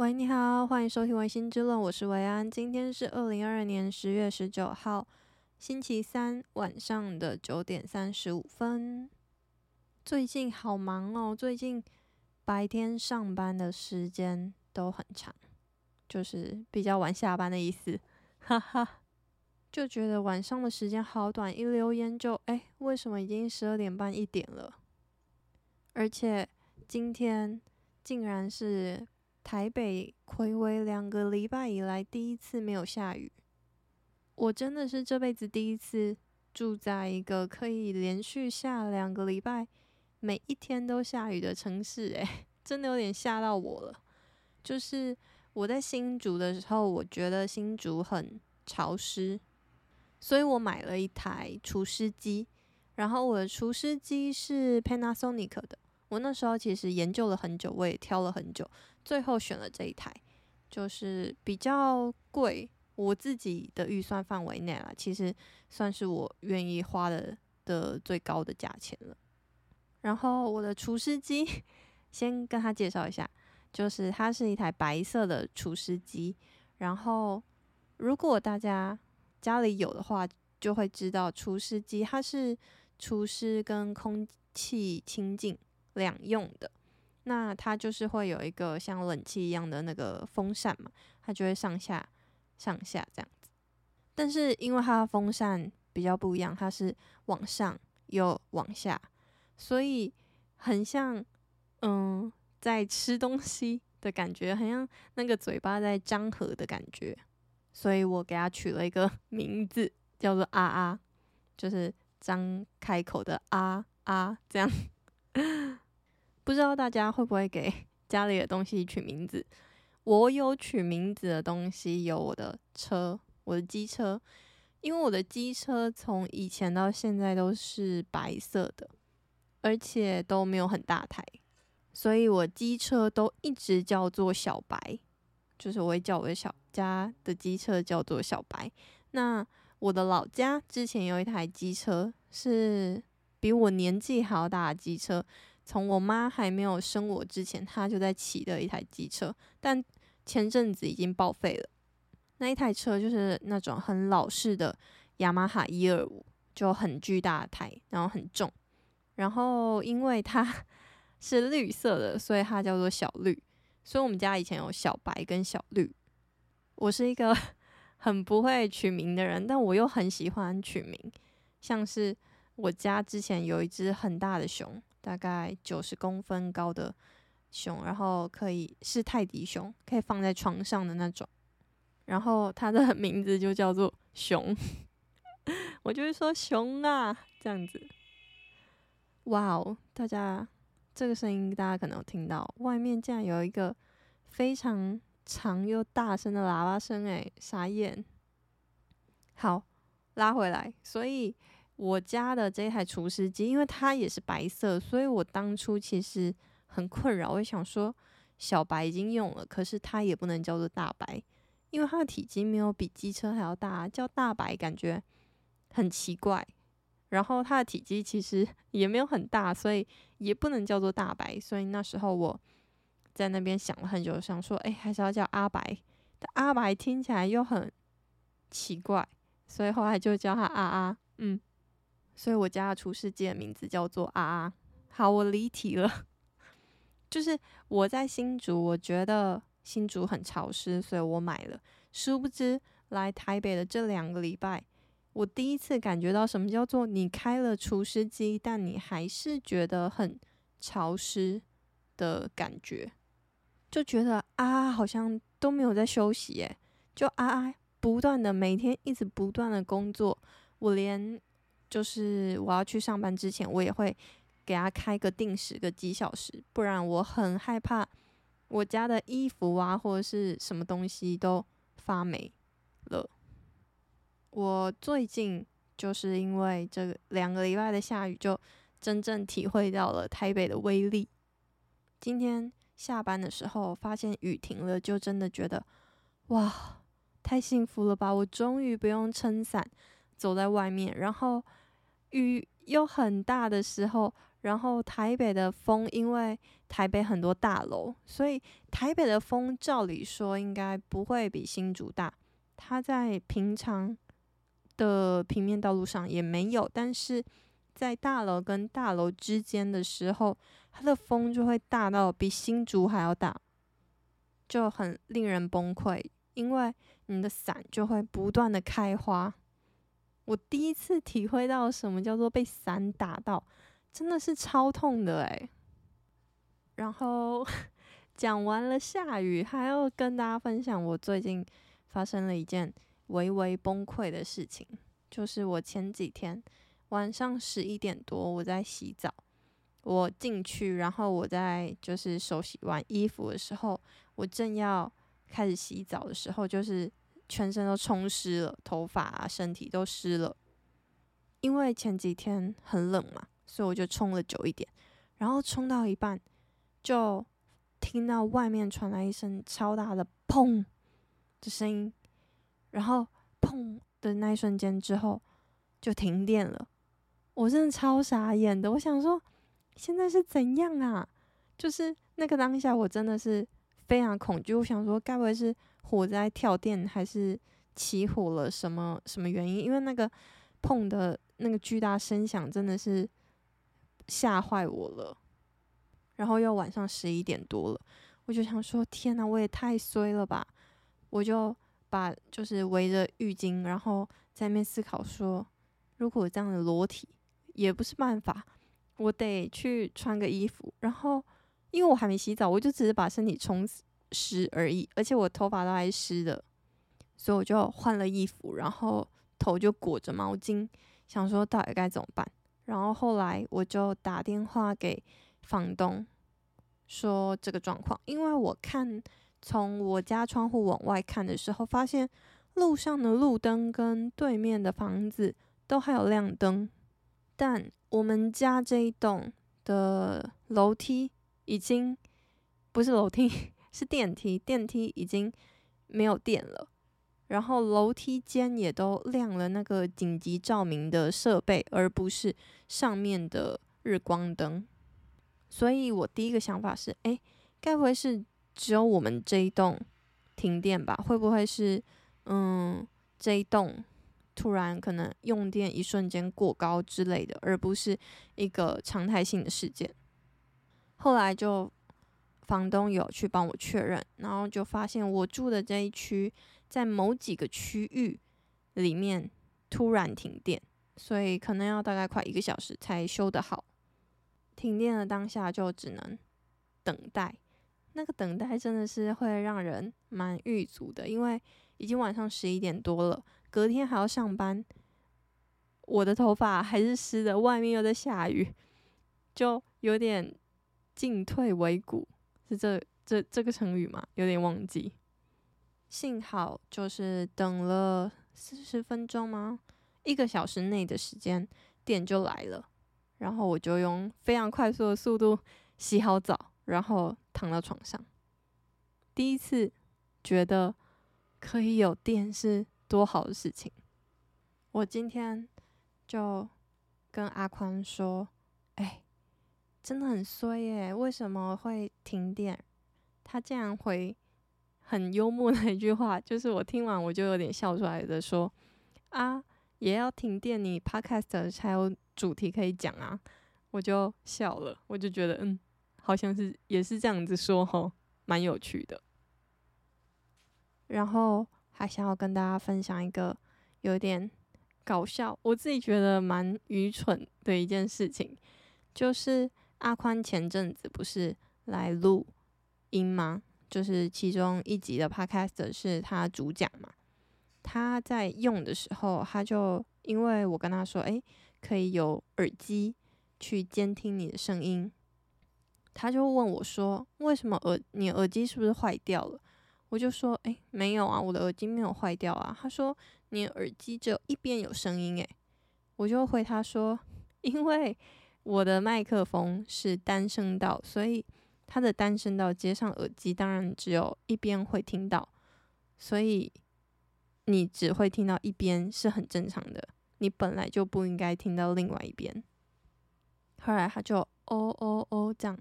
喂，你好，欢迎收听《薇心之论》，我是维安。今天是二零二二年十月十九号，星期三晚上的九点三十五分。最近好忙哦，最近白天上班的时间都很长，就是比较晚下班的意思，哈哈。就觉得晚上的时间好短，一溜烟就哎，为什么已经十二点半一点了？而且今天竟然是。台北睽违两个礼拜以来第一次没有下雨，我真的是这辈子第一次住在一个可以连续下两个礼拜，每一天都下雨的城市，诶，真的有点吓到我了。就是我在新竹的时候，我觉得新竹很潮湿，所以我买了一台除湿机，然后我的除湿机是 Panasonic 的。我那时候其实研究了很久，我也挑了很久，最后选了这一台，就是比较贵，我自己的预算范围内啦，其实算是我愿意花的的最高的价钱了。然后我的除湿机，先跟他介绍一下，就是它是一台白色的除湿机。然后如果大家家里有的话，就会知道除湿机它是除湿跟空气清净。两用的，那它就是会有一个像冷气一样的那个风扇嘛，它就会上下上下这样子。但是因为它的风扇比较不一样，它是往上又往下，所以很像嗯在吃东西的感觉，很像那个嘴巴在张合的感觉。所以我给它取了一个 名字，叫做“啊啊”，就是张开口的“啊啊”这样。不知道大家会不会给家里的东西取名字？我有取名字的东西，有我的车，我的机车，因为我的机车从以前到现在都是白色的，而且都没有很大台，所以我机车都一直叫做小白，就是我会叫我的小家的机车叫做小白。那我的老家之前有一台机车，是比我年纪还要大的机车。从我妈还没有生我之前，她就在骑的一台机车，但前阵子已经报废了。那一台车就是那种很老式的雅马哈一二五，就很巨大的台，然后很重。然后因为它 是绿色的，所以它叫做小绿。所以我们家以前有小白跟小绿。我是一个 很不会取名的人，但我又很喜欢取名，像是我家之前有一只很大的熊。大概九十公分高的熊，然后可以是泰迪熊，可以放在床上的那种。然后它的 名字就叫做熊，我就会说熊啊这样子。哇哦，大家这个声音大家可能有听到，外面竟然有一个非常长又大声的喇叭声，诶，傻眼。好，拉回来，所以。我家的这台厨师机，因为它也是白色，所以我当初其实很困扰。我想说，小白已经用了，可是它也不能叫做大白，因为它的体积没有比机车还要大，叫大白感觉很奇怪。然后它的体积其实 也没有很大，所以也不能叫做大白。所以那时候我在那边想了很久，想说，哎，还是要叫阿白。但阿白听起来又很奇怪，所以后来就叫它阿阿，嗯。所以我家的除湿机的名字叫做啊啊，好，我离题了。就是我在新竹，我觉得新竹很潮湿，所以我买了。殊不知来台北的这两个礼拜，我第一次感觉到什么叫做你开了除湿机，但你还是觉得很潮湿的感觉，就觉得啊，好像都没有在休息，耶，就啊啊，不断的每天一直不断的工作，我连。就是我要去上班之前，我也会给他开个定时个几小时，不然我很害怕我家的衣服啊或者是什么东西都发霉了。我最近就是因为这两个礼拜的下雨，就真正体会到了台北的威力。今天下班的时候发现雨停了，就真的觉得哇，太幸福了吧！我终于不用撑伞走在外面，然后。雨又很大的时候，然后台北的风，因为台北很多大楼，所以台北的风照理说应该不会比新竹大。它在平常的平面道路上也没有，但是在大楼跟大楼之间的时候，它的风就会大到比新竹还要大，就很令人崩溃。因为你的伞就会不断的开花。我第一次体会到什么叫做被伞打到，真的是超痛的诶。然后 讲完了下雨，还要跟大家分享我最近发生了一件微微崩溃的事情，就是我前几天晚上十一点多，我在洗澡，我进去，然后我在就是手洗完衣服的时候，我正要开始洗澡的时候，就是全身都冲湿了，头发啊、身体都湿了。因为前几天很冷嘛，所以我就冲了久一点。然后冲到一半，就听到外面传来一声超大的“砰”的声音，然后“砰”的那一瞬间之后，就停电了。我真的超傻眼的，我想说现在是怎样啊？就是那个当下，我真的是。非常恐惧，我想说，该不会是火灾、跳电，还是起火了？什么什么原因？因为那个碰的那个巨大声响，真的是吓坏我了。然后又晚上十一点多了，我就想说，天哪，我也太衰了吧！我就把就是围着浴巾，然后在那边思考说，如果这样的裸体也不是办法，我得去穿个衣服，然后。因为我还没洗澡，我就只是把身体冲湿而已，而且我头发都还湿的，所以我就换了衣服，然后头就裹着毛巾，想说到底该怎么办。然后后来我就打电话给房东，说这个状况，因为我看从我家窗户往外看的时候，发现路上的路灯跟对面的房子都还有亮灯，但我们家这一栋的楼梯。已经不是楼梯，是电梯。电梯已经没有电了，然后楼梯间也都亮了那个紧急照明的设备，而不是上面的日光灯。所以我第一个想法是：哎，该不会是只有我们这一栋停电吧？会不会是嗯这一栋突然可能用电一瞬间过高之类的，而不是一个常态性的事件？后来就房东有去帮我确认，然后就发现我住的这一区在某几个区域里面突然停电，所以可能要大概快一个小时才修得好。停电的当下就只能等待，那个等待真的是会让人蛮郁卒的，因为已经晚上十一点多了，隔天还要上班，我的头发还是湿的，外面又在下雨，就有点。进退维谷是这这这个成语吗？有点忘记。幸好就是等了四十分钟吗？一个小时内的时间，电就来了。然后我就用非常快速的速度洗好澡，然后躺到床上。第一次觉得可以有电是多好的事情。我今天就跟阿宽说：“。”真的很衰耶！为什么会停电？他竟然回很幽默的一句话，就是我听完我就有点笑出来的，说：“啊，也要停电，你 podcast 才有主题可以讲啊！”我就笑了，我就觉得嗯，好像是也是这样子说吼，蛮有趣的。然后还想要跟大家分享一个有点搞笑，我自己觉得蛮愚蠢的一件事情，就是。阿宽前阵子不是来录音吗？就是其中一集的 podcast 是他主讲嘛。他在用的时候，他就因为我跟他说，诶，可以有耳机去监听你的声音，他就问我说，为什么耳你耳机是不是坏掉了？我就说，诶，没有啊，我的耳机没有坏掉啊。他说，你耳机只有一边有声音，诶，我就回他说，因为。我的麦克风是单声道，所以它的单声道接上耳机，当然只有一边会听到，所以你只会听到一边是很正常的，你本来就不应该听到另外一边。后来他就哦哦哦这样，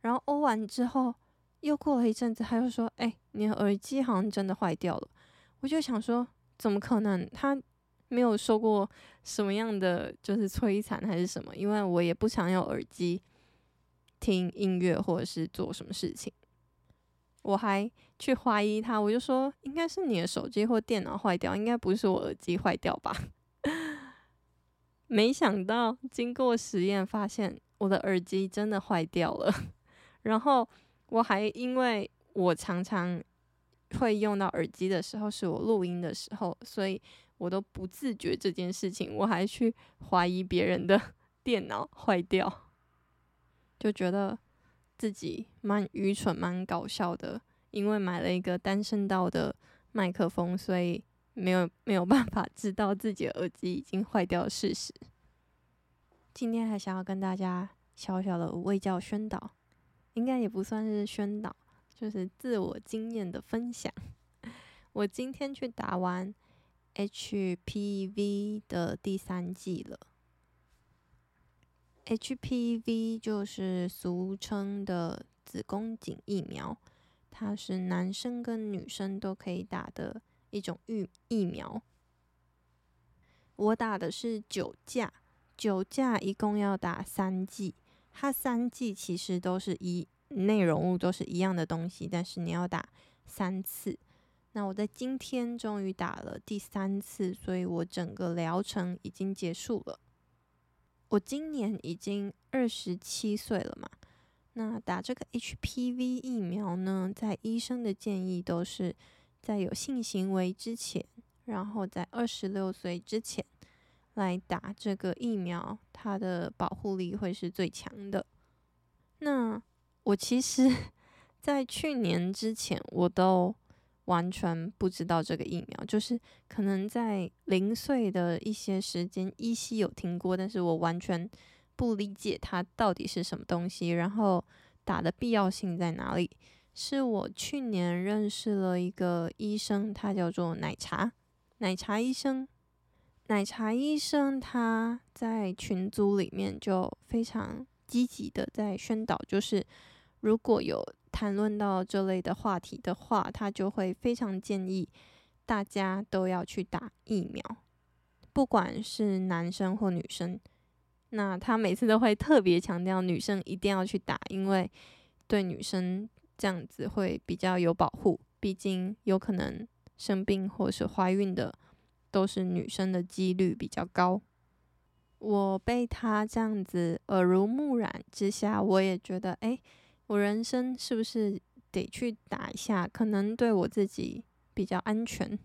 然后哦完之后，又过了一阵子，他又说：“哎，你的耳机好像真的坏掉了。”我就想说，怎么可能？他没有受过什么样的就是摧残还是什么？因为我也不常用耳机听音乐或者是做什么事情。我还去怀疑他，我就说应该是你的手机或电脑坏掉，应该不是我耳机坏掉吧？没想到经过实验发现我的耳机真的坏掉了，然后我还因为我常常会用到耳机的时候是我录音的时候，所以我都不自觉这件事情，我还去怀疑别人的 电脑坏掉，就觉得。自己蛮愚蠢、蛮搞笑的，因为买了一个单声道的麦克风，所以没有没有办法知道自己的耳机已经坏掉的事实。今天还想要跟大家小小的卫教宣导，应该也不算是宣导，就是自我经验的分享。我今天去打完 HPV 的第三剂了。HPV 就是俗称的子宫颈疫苗，它是男生跟女生都可以打的一种疫疫苗。我打的是九价，九价一共要打三剂，它三剂其实都是一内容物都是一样的东西，但是你要打三次。那我在今天终于打了第三次，所以我整个疗程已经结束了。我今年已经二十七岁了嘛，那打这个 HPV 疫苗呢，在医生的建议都是在有性行为之前，然后在二十六岁之前来打这个疫苗，它的保护力会是最强的。那我其实，在去年之前我都。完全不知道这个疫苗，就是可能在零岁的一些时间依稀有听过，但是我完全不理解它到底是什么东西，然后打的必要性在哪里？是我去年认识了一个医生，他叫做奶茶，奶茶医生，奶茶医生他在群组里面就非常积极的在宣导，就是如果有。谈论到这类的话题的话，他就会非常建议大家都要去打疫苗，不管是男生或女生。那他每次都会特别强调女生一定要去打，因为对女生这样子会比较有保护。毕竟有可能生病或是怀孕的都是女生的几率比较高。我被他这样子耳濡目染之下，我也觉得，哎。我人生是不是得去打一下？可能对我自己比较安全，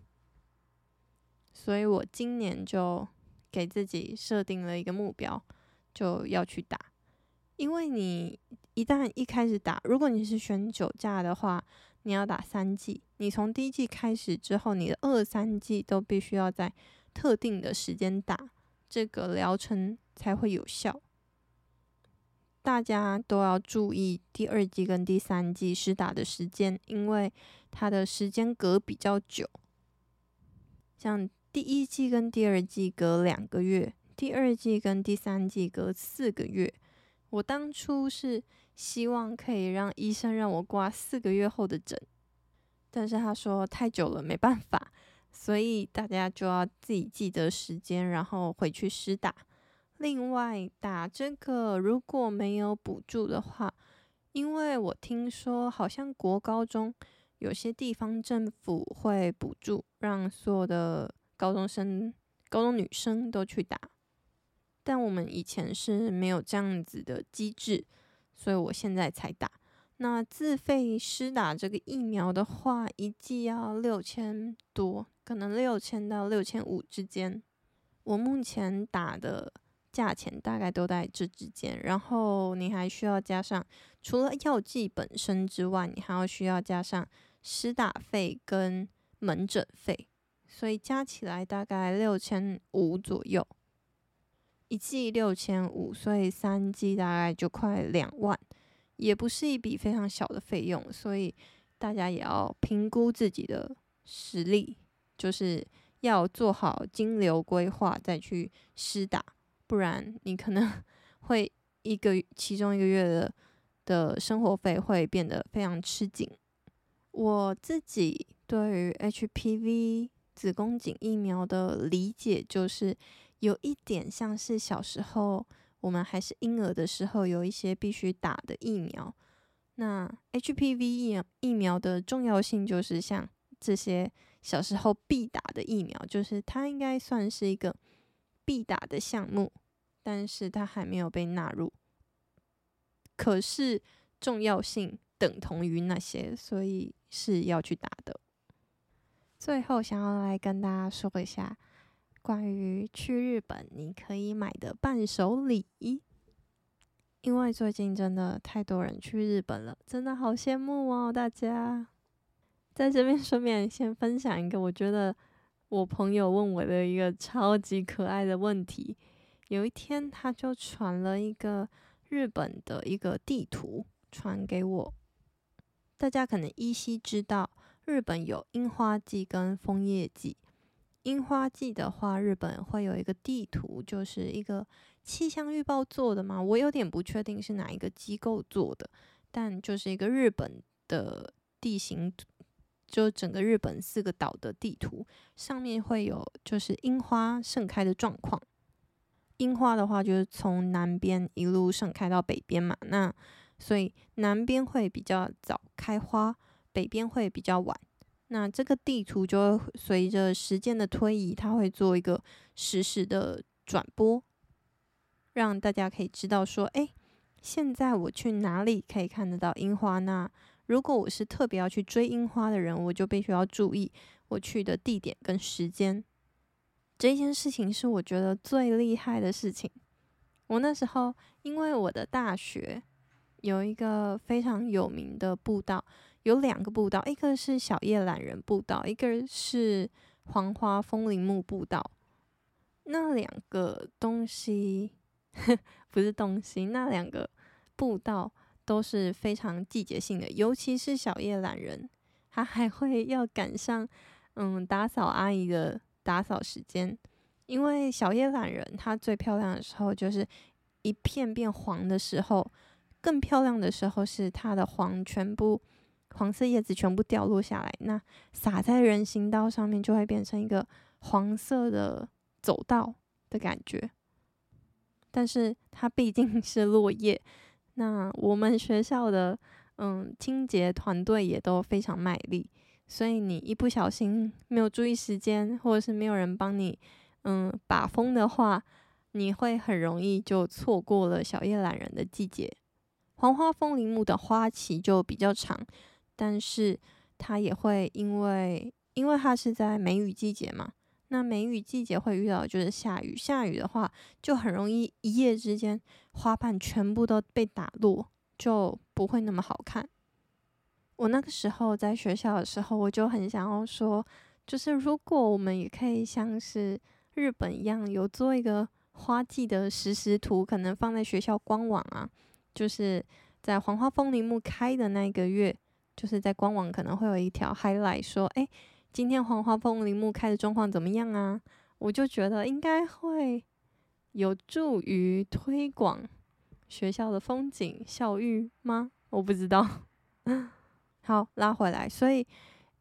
所以我今年就给自己设定了一个目标，就要去打。因为你一旦一开始打，如果你是选九价的话，你要打三剂。你从第一剂开始之后，你的二三剂都必须要在特定的时间打，这个疗程才会有效。大家都要注意第二季跟第三季施打的时间，因为它的时间隔比较久。像第一季跟第二季隔两个月，第二季跟第三季隔四个月。我当初是希望可以让医生让我挂四个月后的诊，但是他说太久了没办法，所以大家就要自己记得时间，然后回去施打。另外，打这个如果没有补助的话，因为我听说好像国高中有些地方政府会补助，让所有的高中生、高中女生都去打。但我们以前是没有这样子的机制，所以我现在才打。那自费施打这个疫苗的话，一剂要六千多，可能六千到六千五之间。我目前打的。价钱大概都在这之间，然后你还需要加上，除了药剂本身之外，你还要需要加上施打费跟门诊费，所以加起来大概六千五左右，一剂六千五，所以三剂大概就快两万，也不是一笔非常小的费用，所以大家也要评估自己的实力，就是要做好金流规划再去施打。不然你可能 会一个其中一个月的的生活费会变得非常吃紧。我自己对于 HPV 子宫颈疫苗的理解，就是有一点像是小时候我们还是婴儿的时候，有一些必须打的疫苗。那 HPV 疫疫苗的重要性，就是像这些小时候必打的疫苗，就是它应该算是一个必打的项目，但是它还没有被纳入。可是重要性等同于那些，所以是要去打的。最后，想要来跟大家说一下关于去日本你可以买的伴手礼。因为最近真的太多人去日本了，真的好羡慕哦！大家在这边顺便先分享一个，我觉得我朋友问我的一个超级可爱的问题。有一天，他就传了一个日本的一个地图传给我。大家可能依稀知道，日本有樱花季跟枫叶季。樱花季的话，日本会有一个地图，就是一个。气象预报做的嘛？我有点不确定是哪一个机构做的，但就是一个日本的地形，就整个日本四个岛的地图，上面会有就是樱花盛开的状况。樱花的话，就是从南边一路盛开到北边嘛，那所以南边会比较早开花，北边会比较晚。那这个地图就会随着时间的推移，它会做一个实时的转播。让大家可以知道说，哎，现在我去哪里可以看得到樱花呢？如果我是特别要去追樱花的人，我就必须要注意我去的地点跟时间。这件事情是我觉得最厉害的事情。我那时候因为我的大学有一个非常有名的步道，有两个步道，一个是小叶懒人步道，一个是黄花风铃木步道。那两个东西。不是东西，那两个步道都是非常季节性的，尤其是小叶懒人，它还会要赶上嗯打扫阿姨的打扫时间，因为小叶懒人它最漂亮的时候就是一片变黄的时候，更漂亮的时候是它的黄全部黄色叶子全部掉落下来，那洒在人行道上面就会变成一个黄色的走道的感觉。但是它毕竟是落叶，那我们学校的嗯清洁团队也都非常卖力，所以你一不小心没有注意时间，或者是没有人帮你嗯把风的话，你会很容易就错过了小叶懒人的季节。黄花风铃木的花期就比较长，但是它也会因为因为它是在梅雨季节嘛。那梅雨季节会遇到就是下雨，下雨的话就很容易一夜之间花瓣全部都被打落，就不会那么好看。我那个时候在学校的时候，我就很想要说，就是如果我们也可以像是日本一样，有做一个花季的实时图，可能放在学校官网啊，就是在黄花风铃木开的那个月，就是在官网可能会有一条 highlight 说，哎。今天黄花风铃木开的状况怎么样啊？我就觉得应该会有助于推广学校的风景校誉吗？我不知道。好，拉回来，所以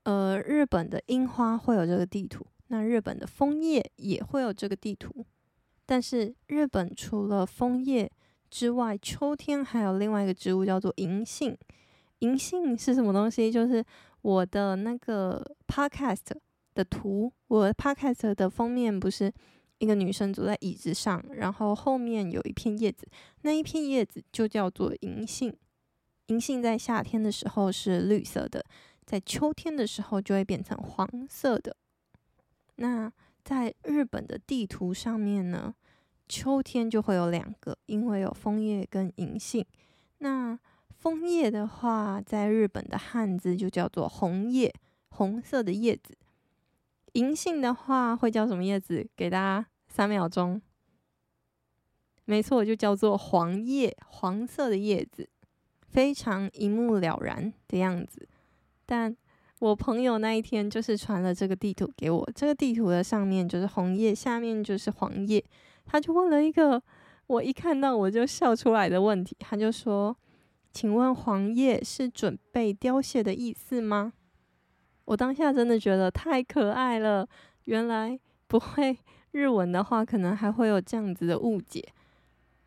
呃，日本的樱花会有这个地图，那日本的枫叶也会有这个地图。但是日本除了枫叶之外，秋天还有另外一个植物叫做银杏。银杏是什么东西？就是。我的那个 podcast 的图，我 podcast 的封面不是一个女生坐在椅子上，然后后面有一片叶子，那一片叶子就叫做银杏。银杏在夏天的时候是绿色的，在秋天的时候就会变成黄色的。那在日本的地图上面呢，秋天就会有两个，因为有枫叶跟银杏。那枫叶的话，在日本的汉字就叫做红叶，红色的叶子。银杏的话会叫什么叶子？给大家三秒钟。没错，就叫做黄叶，黄色的叶子，非常一目了然的样子。但我朋友那一天就是传了这个地图给我，这个地图的上面就是红叶，下面就是黄叶。他就问了一个我一看到我就笑出来的问题，他就说：“请问黄叶是准备凋谢的意思吗？”我当下真的觉得太可爱了，原来不会日文的话，可能还会有这样子的误解。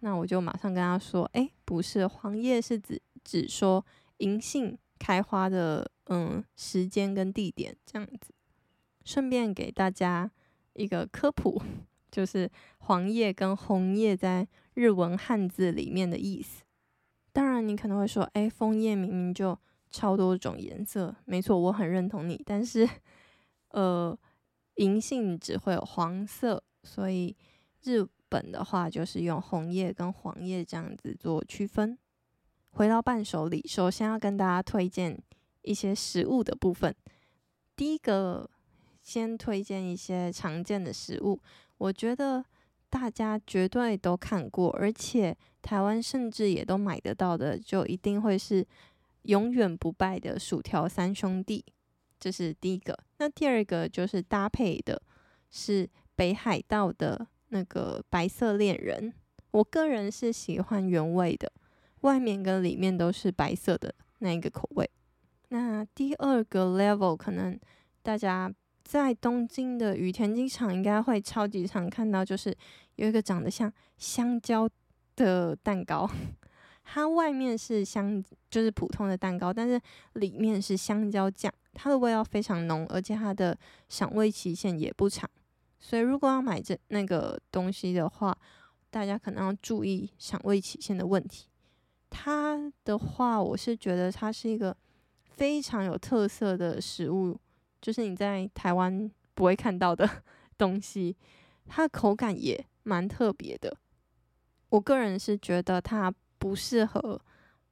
那我就马上跟他说：“哎，不是，黄叶是指指说银杏开花的嗯时间跟地点这样子。”顺便给大家一个科普，就是黄叶跟红叶在日文汉字里面的意思。当然，你可能会说：“哎，枫叶明明就超多种颜色。”没错，我很认同你。但是，呃，银杏只会有黄色，所以日本的话就是用红叶跟黄叶这样子做区分。回到伴手礼，首先要跟大家推荐一些食物的部分。第一个，先推荐一些常见的食物，我觉得大家绝对都看过，而且台湾甚至也都买得到的，就一定会是永远不败的薯条三兄弟。这是第一个。那第二个就是搭配的是北海道的。那个白色恋人，我个人是喜欢原味的，外面跟里面都是白色的那一个口味。那第二个 level 可能大家在东京的羽田机场应该会超级常看到，就是有一个长得像香蕉的蛋糕，它外面是香，就是普通的蛋糕，但是里面是香蕉酱，它的味道非常浓，而且它的赏味期限也不长。所以，如果要买这那个东西的话，大家可能要注意赏味期限的问题。它的话，我是觉得它是一个非常有特色的食物，就是你在台湾不会看到的 东西。它的口感也蛮特别的。我个人是觉得它不适合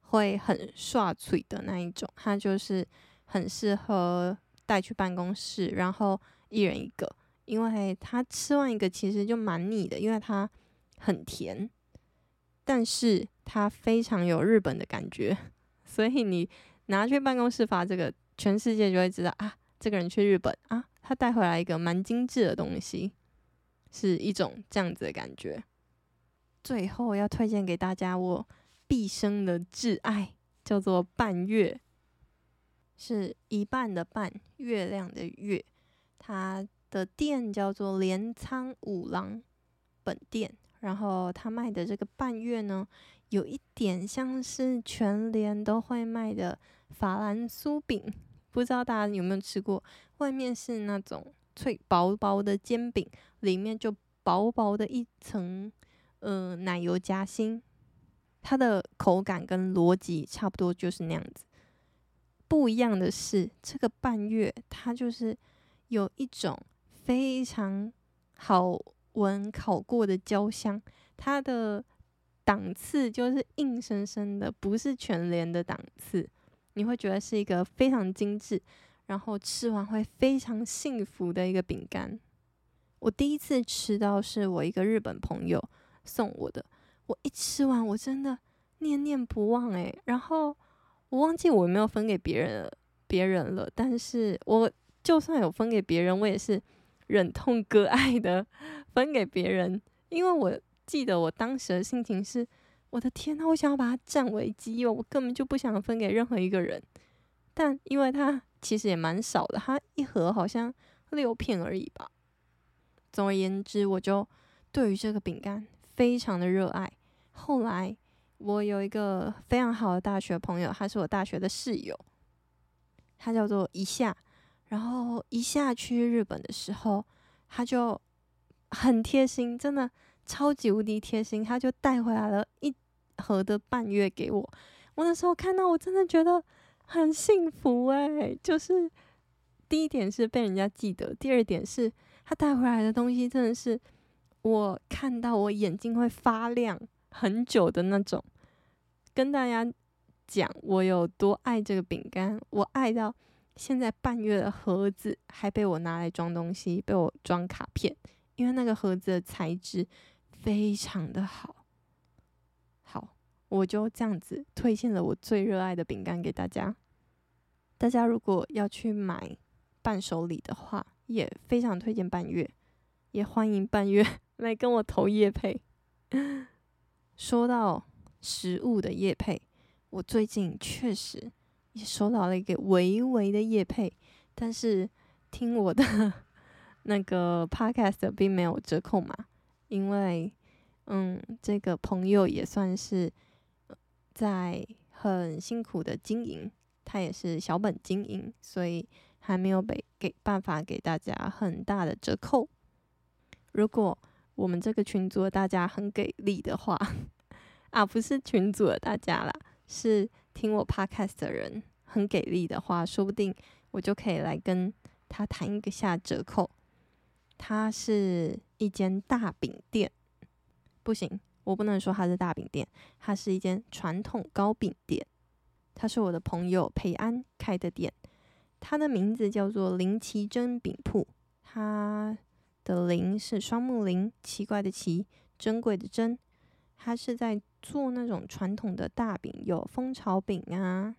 会很刷嘴的那一种，它就是很适合带去办公室，然后一人一个。因为它吃完一个其实就蛮腻的，因为它很甜，但是它非常有日本的感觉，所以你拿去办公室发这个，全世界就会知道啊，这个人去日本啊，他带回来一个蛮精致的东西，是一种这样子的感觉。最后要推荐给大家我毕生的挚爱，叫做半月，是一半的半，月亮的月，它。的店叫做镰仓五郎本店，然后他卖的这个半月呢，有一点像是全联都会卖的法兰酥饼，不知道大家有没有吃过？外面是那种脆薄薄的煎饼，里面就薄薄的一层，呃，奶油夹心，它的口感跟逻辑差不多，就是那样子。不一样的是，这个半月它就是有一种。非常好闻，烤过的焦香，它的档次就是硬生生的，不是全联的档次。你会觉得是一个非常精致，然后吃完会非常幸福的一个饼干。我第一次吃到是我一个日本朋友送我的，我一吃完我真的念念不忘诶，然后我忘记我有没有分给别人，别人了，但是我就算有分给别人，我也是。忍痛割爱的分给别人，因为我记得我当时的心情是：我的天呐，我想要把它占为己有，我根本就不想分给任何一个人。但因为它其实也蛮少的，它一盒好像六片而已吧。总而言之，我就对于这个饼干非常的热爱。后来我有一个非常好的大学朋友，他是我大学的室友，他叫做一下。然后一下去日本的时候，他就很贴心，真的超级无敌贴心，他就带回来了一盒的半月给我。我那时候看到，我真的觉得很幸福哎！就是第一点是被人家记得，第二点是他带回来的东西真的是我看到我眼睛会发亮很久的那种。跟大家讲我有多爱这个饼干，我爱到。现在半月的盒子还被我拿来装东西，被我装卡片，因为那个盒子的材质非常的好。好，我就这样子推荐了我最热爱的饼干给大家。大家如果要去买伴手礼的话，也非常推荐半月，也欢迎半月 来跟我投业配。说到食物的业配，我最近确实也收到了一个微微的业配，但是听我的 那个 podcast 并没有折扣码，因为嗯，这个朋友也算是在很辛苦的经营，他也是小本经营，所以还没有给给办法给大家很大的折扣。如果我们这个群组的大家很给力的话，啊，不是群组的大家啦，是听我 podcast 的人很给力的话，说不定我就可以来跟他谈一个下折扣。他是一间大饼店，不行，我不能说他是大饼店，他是一间传统糕饼店。他是我的朋友培安开的店，他的名字叫做林奇珍饼铺，他。的林是双木林，奇怪的奇，珍贵的珍。他是在做那种传统的大饼，有蜂巢饼啊。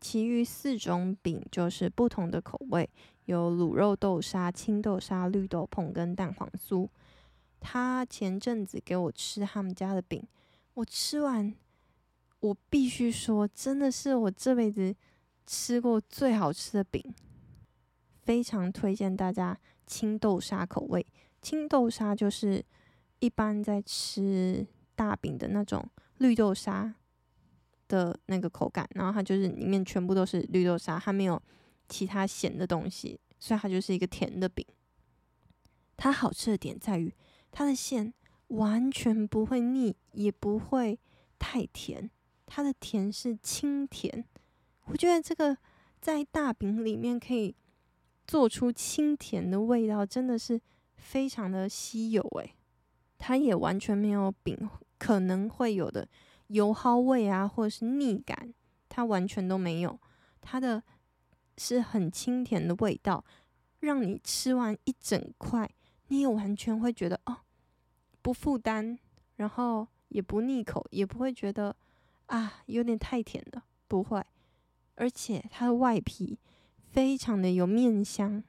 其余四种饼就是不同的口味，有卤肉豆沙、青豆沙、绿豆椪跟蛋黄酥。他前阵子给我吃他们家的饼，我吃完，我必须说，真的是我这辈子吃过最好吃的饼，非常推荐大家。青豆沙口味，青豆沙就是一般在吃大饼的那种绿豆沙的那个口感，然后它就是里面全部都是绿豆沙，它没有其他咸的东西，所以它就是一个甜的饼。它好吃的点在于它的馅完全不会腻，也不会太甜，它的甜是清甜。我觉得这个在大饼里面可以。做出清甜的味道，真的是非常的稀有诶，它也完全没有饼可能会有的油耗味啊，或者是腻感，它完全都没有。它的是很清甜的味道，让你吃完一整块，你也完全会觉得哦，不负担，然后也不腻口，也不会觉得啊有点太甜了，不会。而且它的外皮。非常的有面香，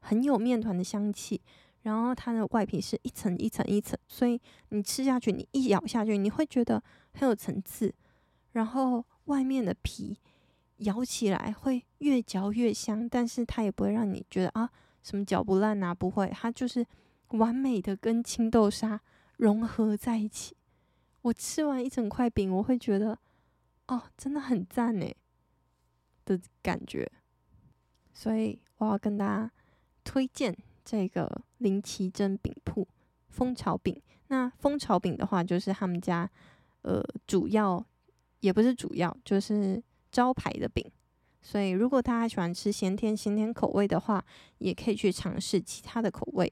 很有面团的香气，然后它的外皮是一层一层一层，所以你吃下去，你一咬下去，你会觉得很有层次，然后外面的皮咬起来会越嚼越香，但是它也不会让你觉得啊什么嚼不烂啊，不会，它就是完美的跟青豆沙融合在一起。我吃完一整块饼，我会觉得哦，真的很赞诶的感觉。所以我要跟大家推荐这个林奇珍饼铺蜂巢饼。那蜂巢饼的话，就是他们家呃主要也不是主要，就是招牌的饼。所以如果大家喜欢吃咸甜咸甜口味的话，也可以去尝试其他的口味。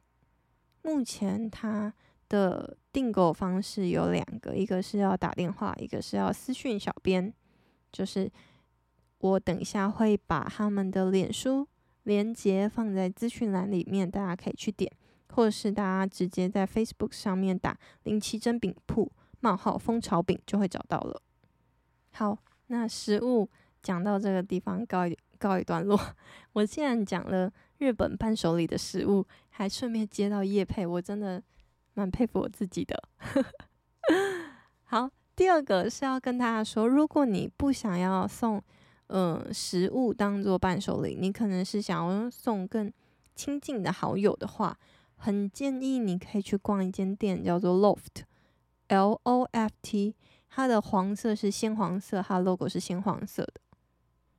目前它的订购方式有两个，一个是要打电话，一个是要私讯小编，就是。我等一下会把他们的脸书连接放在资讯栏里面，大家可以去点，或者是大家直接在 Facebook 上面打“林奇珍饼铺冒号蜂巢饼”就会找到了。好，那食物讲到这个地方告一告一段落。我既然讲了日本伴手礼的食物，还顺便接到叶配，我真的蛮佩服我自己的。好，第二个是要跟大家说，如果你不想要送。嗯，食物当做伴手礼，你可能是想要送更亲近的好友的话，很建议你可以去逛一间店，叫做 Loft，L O F T，它的黄色是鲜黄色，它的 logo 是鲜黄色的。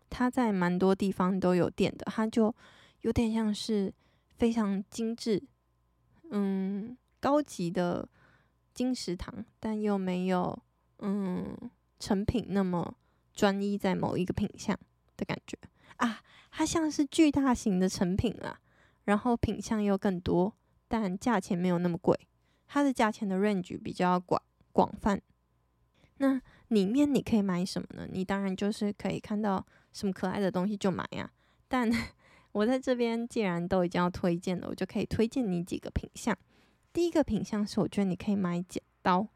它在蛮多地方都有店的，它就有点像是非常精致，嗯，高级的金石堂，但又没有嗯成品那么。专一在某一个品相的感觉啊，它像是巨大型的成品啦，然后品相又更多，但价钱没有那么贵。它的价钱的 range 比较广广泛。那里面你可以买什么呢？你当然就是可以看到什么可爱的东西就买呀。但 我在这边既然都已经要推荐了，我就可以推荐你几个品相。第一个品相是我觉得你可以买剪刀，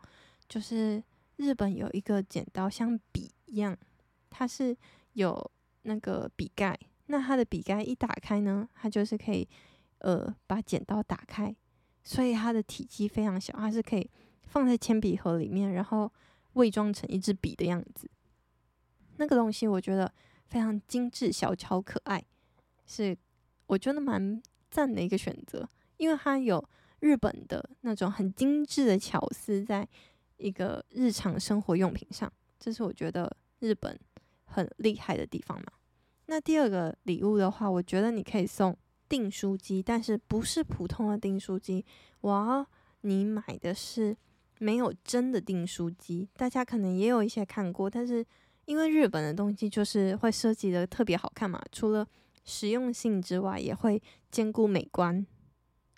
就是日本有一个剪刀像笔一样。它是有那个笔盖，那它的笔盖一打开呢，它就是可以呃把剪刀打开，所以它的体积非常小，它是可以放在铅笔盒里面，然后伪装成一支笔的样子。那个东西我觉得非常精致、小巧、可爱，是我觉得蛮赞的一个选择，因为它有日本的那种很精致的巧思，在一个日常生活用品上，这是我觉得日本很厉害的地方嘛。那第二个礼物的话，我觉得你可以送订书机，但是不是普通的订书机，我要你买的是没有针的订书机。大家可能也有一些看过，但是因为日本的东西就是会设计的特别好看嘛，除了实用性之外，也会兼顾美观。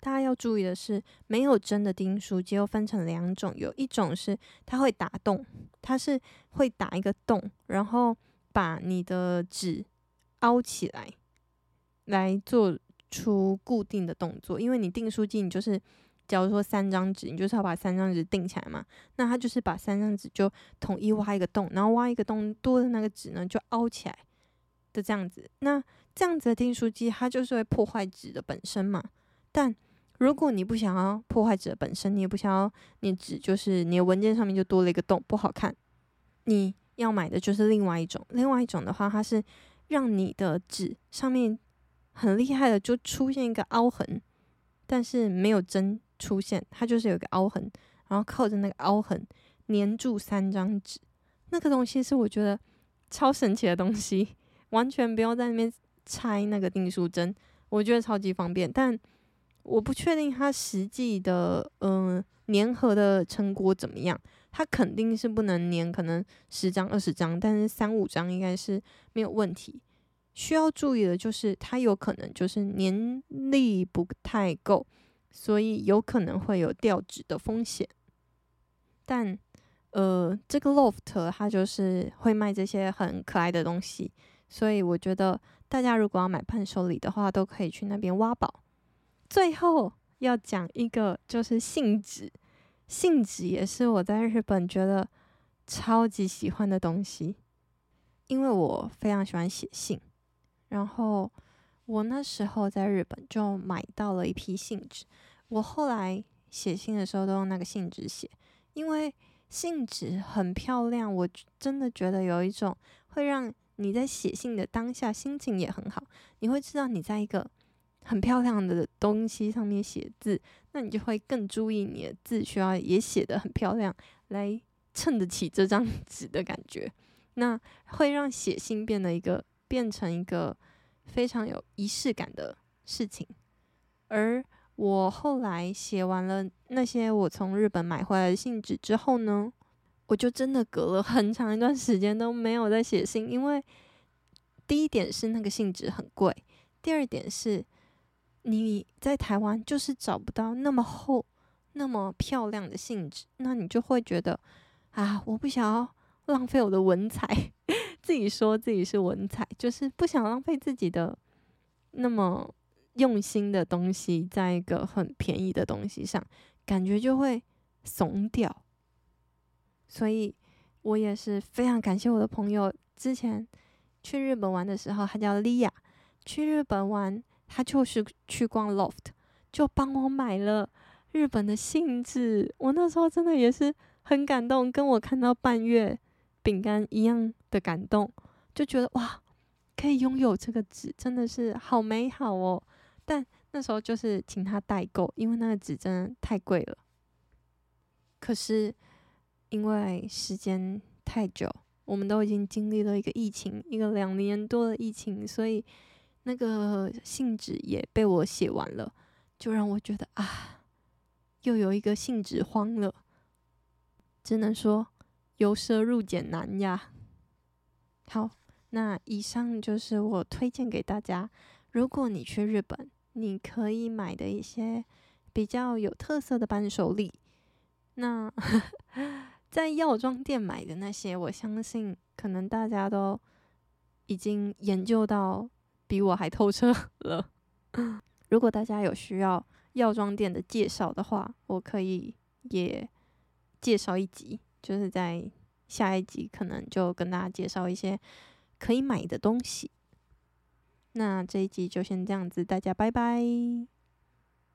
大家要注意的是，没有针的订书机又分成两种，有一种是它会打洞，它是会打一个洞，然后把你的纸凹起来，来做出固定的动作。因为你订书机，你就是假如说三张纸，你就是要把三张纸订起来嘛，那它就是把三张纸就统一挖一个洞，然后挖一个洞，多的那个纸呢就凹起来的这样子。那这样子的订书机，它就是会破坏纸的本身嘛，但如果你不想要破坏纸的本身，你也不想要你纸就是你的文件上面就多了一个洞，不好看。你要买的就是另外一种，另外一种的话，它是让你的纸上面很厉害的就出现一个凹痕，但是没有针出现，它就是有一个凹痕，然后靠着那个凹痕粘住三张纸。那个东西是我觉得超神奇的东西，完全不用在那边拆那个订书针，我觉得超级方便，但。我不确定它实际的嗯、粘合的成果怎么样，它肯定是不能粘，可能十张二十张，但是三五张应该是没有问题。需要注意的就是它有可能就是粘力不太够，所以有可能会有掉纸的风险。但呃，这个 Loft 它就是会卖这些很可爱的东西，所以我觉得大家如果要买伴手礼的话，都可以去那边挖宝。最后要讲一个，就是信纸。信纸也是我在日本觉得超级喜欢的东西，因为我非常喜欢写信。然后我那时候在日本就买到了一批信纸。我后来写信的时候都用那个信纸写，因为信纸很漂亮。我真的觉得有一种会让你在写信的当下心情也很好。你会知道你在一个。很漂亮的东西上面写字，那你就会更注意你的字需要也写得很漂亮，来衬得起这张 纸的感觉。那会让写信变得一个变成一个非常有仪式感的事情。而我后来写完了那些我从日本买回来的信纸之后呢，我就真的隔了很长一段时间都没有再写信，因为第一点是那个信纸很贵，第二点是。你在台湾就是找不到那么厚、那么漂亮的信纸，那你就会觉得啊，我不想要浪费我的文采，自己说自己是文采，就是不想浪费自己的那么用心的东西，在一个很便宜的东西上，感觉就会怂掉。所以我也是非常感谢我的朋友，之前去日本玩的时候，他叫莉亚，去日本玩。他就是去逛 Loft，就帮我买了日本的信纸。我那时候真的也是很感动，跟我看到半月饼干一样的感动，就觉得哇，可以拥有这个纸，真的是好美好哦。但那时候就是请他代购，因为那个纸真的太贵了。可是因为时间太久，我们都已经经历了一个疫情，一个两年多的疫情，所以。那个信纸也被我写完了，就让我觉得啊，又有一个信纸荒了。只能说由奢入俭难呀。好，那以上就是我推荐给大家，如果你去日本，你可以买的一些比较有特色的伴手礼。那 在药妆店买的那些，我相信可能大家都已经研究到。比我还透彻 了。如果大家有需要药妆店的介绍的话，我可以也介绍一集，就是在下一集可能就跟大家介绍一些可以买的东西。那这一集就先这样子，大家拜拜。